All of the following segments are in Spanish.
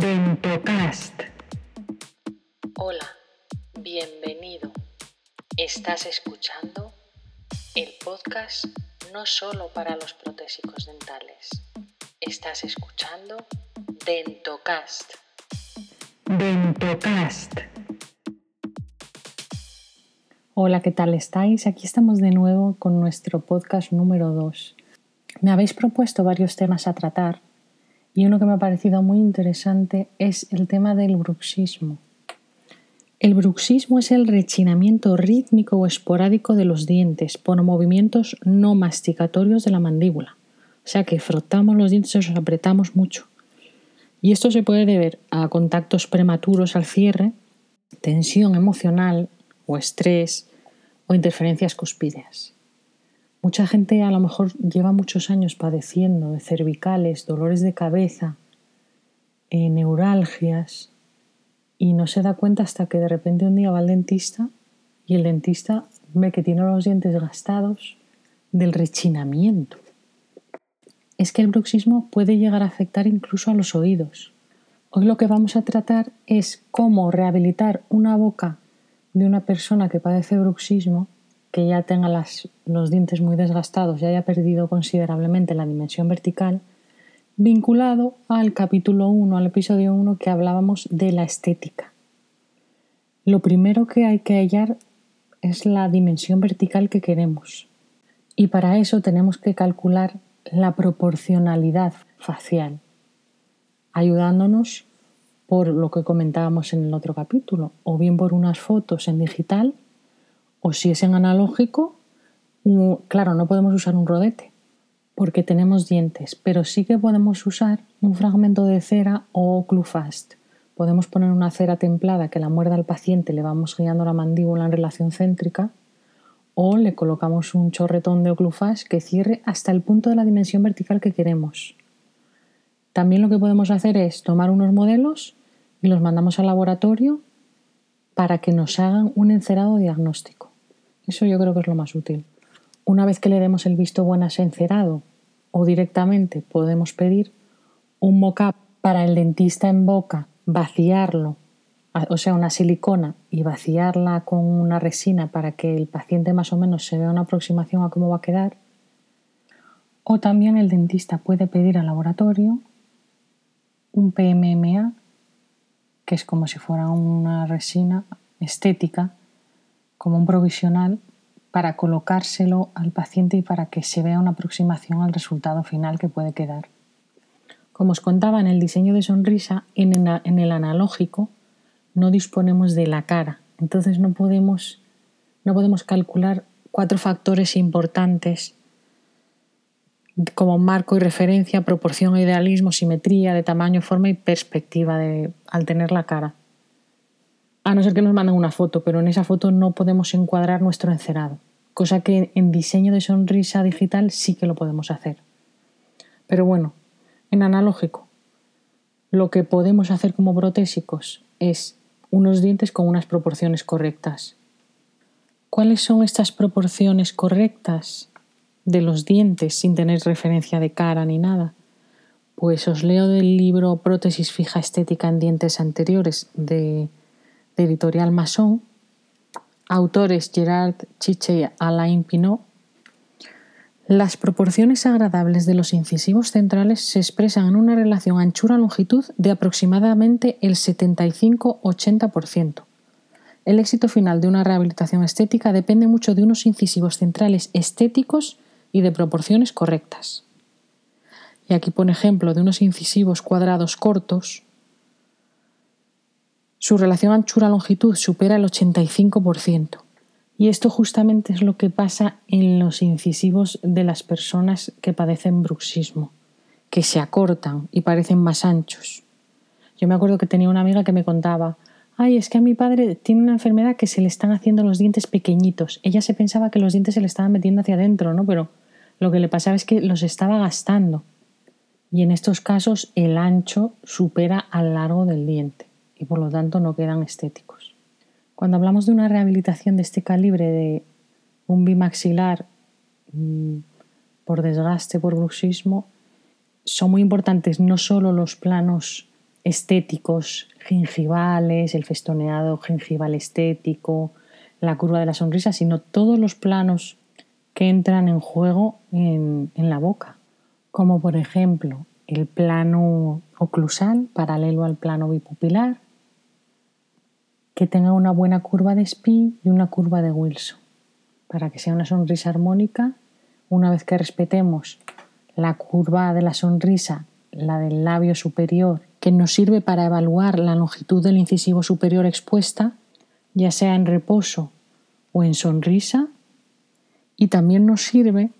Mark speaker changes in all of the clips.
Speaker 1: Dentocast.
Speaker 2: Hola, bienvenido. Estás escuchando el podcast no solo para los protésicos dentales. Estás escuchando Dentocast.
Speaker 1: Dentocast.
Speaker 3: Hola, ¿qué tal estáis? Aquí estamos de nuevo con nuestro podcast número 2. Me habéis propuesto varios temas a tratar y uno que me ha parecido muy interesante es el tema del bruxismo. El bruxismo es el rechinamiento rítmico o esporádico de los dientes por movimientos no masticatorios de la mandíbula. O sea que frotamos los dientes y los apretamos mucho. Y esto se puede deber a contactos prematuros al cierre, tensión emocional o estrés o interferencias cuspídeas. Mucha gente a lo mejor lleva muchos años padeciendo de cervicales, dolores de cabeza, eh, neuralgias y no se da cuenta hasta que de repente un día va al dentista y el dentista ve que tiene los dientes gastados del rechinamiento. Es que el bruxismo puede llegar a afectar incluso a los oídos. Hoy lo que vamos a tratar es cómo rehabilitar una boca de una persona que padece bruxismo que ya tenga los dientes muy desgastados y haya perdido considerablemente la dimensión vertical, vinculado al capítulo 1, al episodio 1 que hablábamos de la estética. Lo primero que hay que hallar es la dimensión vertical que queremos. Y para eso tenemos que calcular la proporcionalidad facial, ayudándonos por lo que comentábamos en el otro capítulo, o bien por unas fotos en digital o si es en analógico, claro, no podemos usar un rodete porque tenemos dientes, pero sí que podemos usar un fragmento de cera o Clufast. Podemos poner una cera templada que la muerda al paciente, le vamos guiando la mandíbula en relación céntrica, o le colocamos un chorretón de oclufast que cierre hasta el punto de la dimensión vertical que queremos. También lo que podemos hacer es tomar unos modelos y los mandamos al laboratorio para que nos hagan un encerado diagnóstico. Eso yo creo que es lo más útil. Una vez que le demos el visto bueno a ese encerado o directamente podemos pedir un mock-up para el dentista en boca, vaciarlo, o sea, una silicona y vaciarla con una resina para que el paciente más o menos se vea una aproximación a cómo va a quedar. O también el dentista puede pedir al laboratorio un PMMA, que es como si fuera una resina estética como un provisional para colocárselo al paciente y para que se vea una aproximación al resultado final que puede quedar. Como os contaba en el diseño de sonrisa, en el analógico no disponemos de la cara, entonces no podemos, no podemos calcular cuatro factores importantes como marco y referencia, proporción, idealismo, simetría de tamaño, forma y perspectiva de, al tener la cara a no ser que nos manden una foto, pero en esa foto no podemos encuadrar nuestro encerado, cosa que en diseño de sonrisa digital sí que lo podemos hacer. Pero bueno, en analógico, lo que podemos hacer como protésicos es unos dientes con unas proporciones correctas. ¿Cuáles son estas proporciones correctas de los dientes sin tener referencia de cara ni nada? Pues os leo del libro Prótesis fija estética en dientes anteriores de de Editorial Masson, autores Gerard Chiche y Alain Pinot, las proporciones agradables de los incisivos centrales se expresan en una relación anchura-longitud de aproximadamente el 75-80%. El éxito final de una rehabilitación estética depende mucho de unos incisivos centrales estéticos y de proporciones correctas. Y aquí pone ejemplo de unos incisivos cuadrados cortos, su relación anchura-longitud supera el 85%. Y esto justamente es lo que pasa en los incisivos de las personas que padecen bruxismo, que se acortan y parecen más anchos. Yo me acuerdo que tenía una amiga que me contaba, ay, es que a mi padre tiene una enfermedad que se le están haciendo los dientes pequeñitos. Ella se pensaba que los dientes se le estaban metiendo hacia adentro, ¿no? Pero lo que le pasaba es que los estaba gastando. Y en estos casos el ancho supera al largo del diente y por lo tanto no quedan estéticos. Cuando hablamos de una rehabilitación de este calibre de un bimaxilar mm, por desgaste, por bruxismo, son muy importantes no solo los planos estéticos gingivales, el festoneado gingival estético, la curva de la sonrisa, sino todos los planos que entran en juego en, en la boca, como por ejemplo el plano oclusal paralelo al plano bipupilar, que tenga una buena curva de Spee y una curva de Wilson, para que sea una sonrisa armónica. Una vez que respetemos la curva de la sonrisa, la del labio superior, que nos sirve para evaluar la longitud del incisivo superior expuesta, ya sea en reposo o en sonrisa, y también nos sirve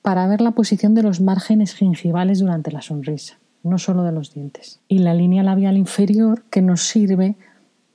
Speaker 3: para ver la posición de los márgenes gingivales durante la sonrisa, no solo de los dientes. Y la línea labial inferior que nos sirve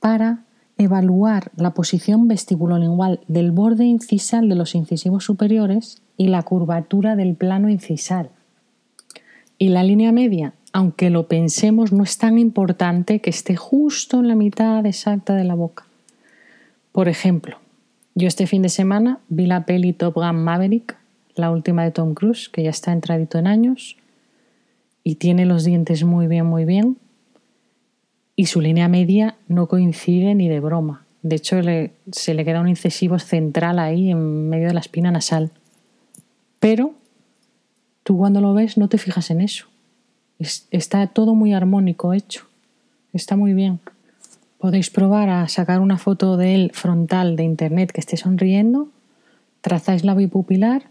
Speaker 3: para evaluar la posición vestibulolingual del borde incisal de los incisivos superiores y la curvatura del plano incisal. Y la línea media, aunque lo pensemos, no es tan importante que esté justo en la mitad exacta de la boca. Por ejemplo, yo este fin de semana vi la peli Top Gun Maverick la última de Tom Cruise, que ya está entradito en años y tiene los dientes muy bien, muy bien. Y su línea media no coincide ni de broma. De hecho, se le queda un incisivo central ahí en medio de la espina nasal. Pero tú cuando lo ves no te fijas en eso. está todo muy armónico hecho. Está muy bien. Podéis probar a sacar una foto de él frontal de internet que esté sonriendo, trazáis la bipupilar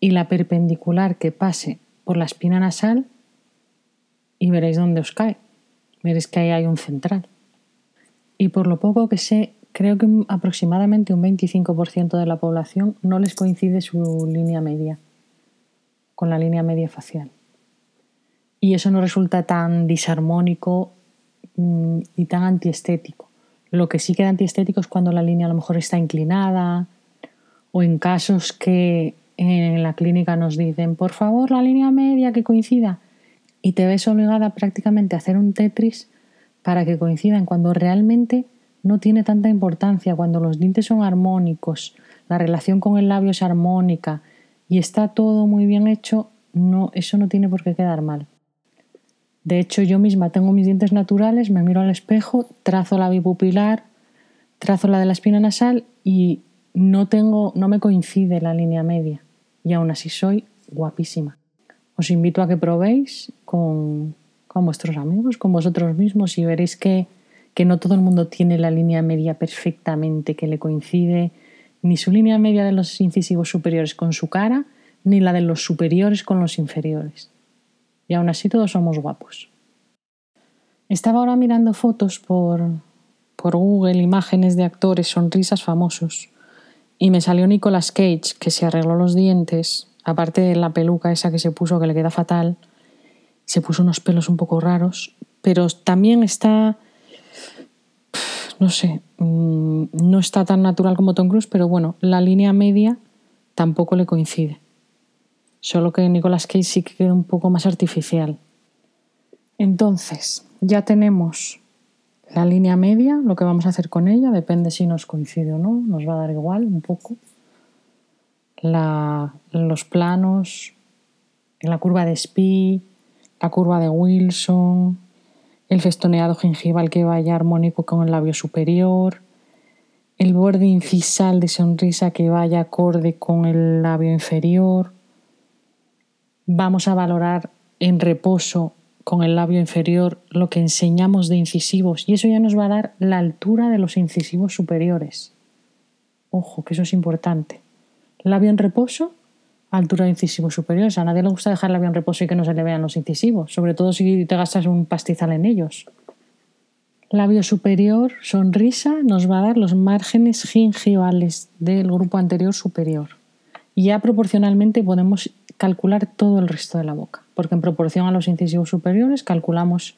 Speaker 3: y la perpendicular que pase por la espina nasal y veréis dónde os cae. Veréis que ahí hay un central. Y por lo poco que sé, creo que aproximadamente un 25% de la población no les coincide su línea media con la línea media facial. Y eso no resulta tan disarmónico mm, y tan antiestético. Lo que sí queda antiestético es cuando la línea a lo mejor está inclinada o en casos que en la clínica nos dicen, por favor, la línea media que coincida. Y te ves obligada prácticamente a hacer un Tetris para que coincidan cuando realmente no tiene tanta importancia, cuando los dientes son armónicos, la relación con el labio es armónica y está todo muy bien hecho, no, eso no tiene por qué quedar mal. De hecho, yo misma tengo mis dientes naturales, me miro al espejo, trazo la bipupilar, trazo la de la espina nasal y no tengo, no me coincide la línea media y aún así soy guapísima. Os invito a que probéis con, con vuestros amigos, con vosotros mismos y veréis que, que no todo el mundo tiene la línea media perfectamente, que le coincide ni su línea media de los incisivos superiores con su cara, ni la de los superiores con los inferiores. Y aún así todos somos guapos. Estaba ahora mirando fotos por, por Google, imágenes de actores, sonrisas famosos. Y me salió Nicolas Cage, que se arregló los dientes, aparte de la peluca esa que se puso que le queda fatal, se puso unos pelos un poco raros, pero también está, no sé, mm, no está tan natural como Tom Cruise, pero bueno, la línea media tampoco le coincide. Solo que Nicolas Cage sí que queda un poco más artificial. Entonces, ya tenemos la línea media, lo que vamos a hacer con ella, depende si nos coincide o no, nos va a dar igual un poco. Los planos, la curva de Spee, la curva de Wilson, el festoneado gingival que vaya armónico con el labio superior, el borde incisal de sonrisa que vaya acorde con el labio inferior. Vamos a valorar en reposo con el labio inferior lo que enseñamos de incisivos y eso ya nos va a dar la altura de los incisivos superiores. Ojo, que eso es importante. Labio en reposo, altura de incisivos superiores. A nadie le gusta dejar labio en reposo y que no se le vean los incisivos, sobre todo si te gastas un pastizal en ellos. Labio superior, sonrisa, nos va a dar los márgenes gingivales del grupo anterior superior. Y ya proporcionalmente podemos calcular todo el resto de la boca, porque en proporción a los incisivos superiores calculamos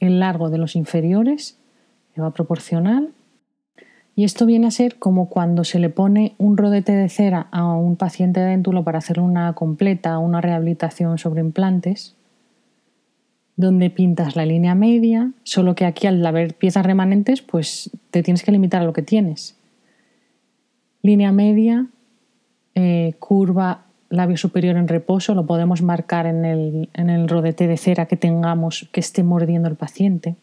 Speaker 3: el largo de los inferiores, que va proporcional, y esto viene a ser como cuando se le pone un rodete de cera a un paciente déntulo para hacer una completa, una rehabilitación sobre implantes, donde pintas la línea media, solo que aquí al haber piezas remanentes, pues te tienes que limitar a lo que tienes. Línea media, eh, curva labio superior en reposo, lo podemos marcar en el, en el rodete de cera que tengamos que esté mordiendo el paciente,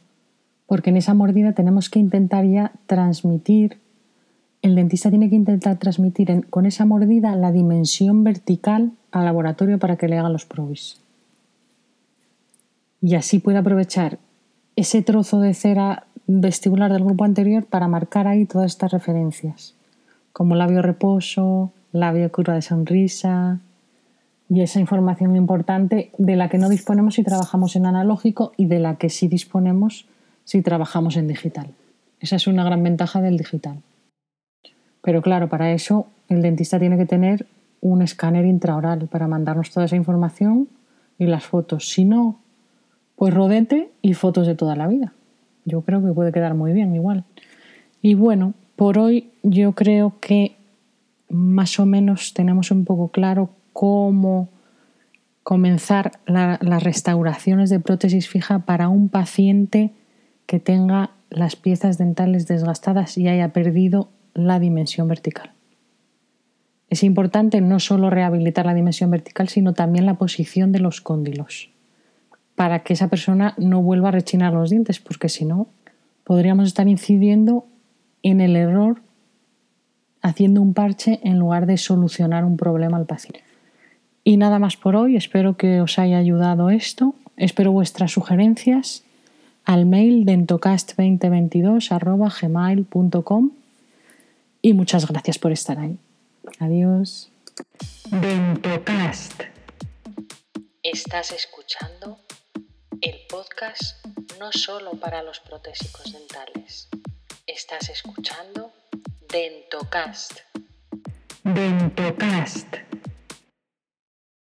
Speaker 3: porque en esa mordida tenemos que intentar ya transmitir, el dentista tiene que intentar transmitir con esa mordida la dimensión vertical al laboratorio para que le hagan los probis. Y así puede aprovechar ese trozo de cera vestibular del grupo anterior para marcar ahí todas estas referencias, como labio reposo, labio curva de sonrisa y esa información importante de la que no disponemos si trabajamos en analógico y de la que sí disponemos si trabajamos en digital. Esa es una gran ventaja del digital. Pero claro, para eso el dentista tiene que tener un escáner intraoral para mandarnos toda esa información y las fotos. Si no, pues rodete y fotos de toda la vida. Yo creo que puede quedar muy bien igual. Y bueno, por hoy yo creo que más o menos tenemos un poco claro cómo comenzar las restauraciones de prótesis fija para un paciente que tenga las piezas dentales desgastadas y haya perdido la dimensión vertical. Es importante no solo rehabilitar la dimensión vertical, sino también la posición de los cóndilos, para que esa persona no vuelva a rechinar los dientes, porque si no, podríamos estar incidiendo en el error haciendo un parche en lugar de solucionar un problema al paciente. Y nada más por hoy, espero que os haya ayudado esto, espero vuestras sugerencias al mail dentocast2022 y muchas gracias por estar ahí. Adiós.
Speaker 2: Dentocast. Estás escuchando el podcast no solo para los protésicos dentales. Estás escuchando Dentocast.
Speaker 3: Dentocast.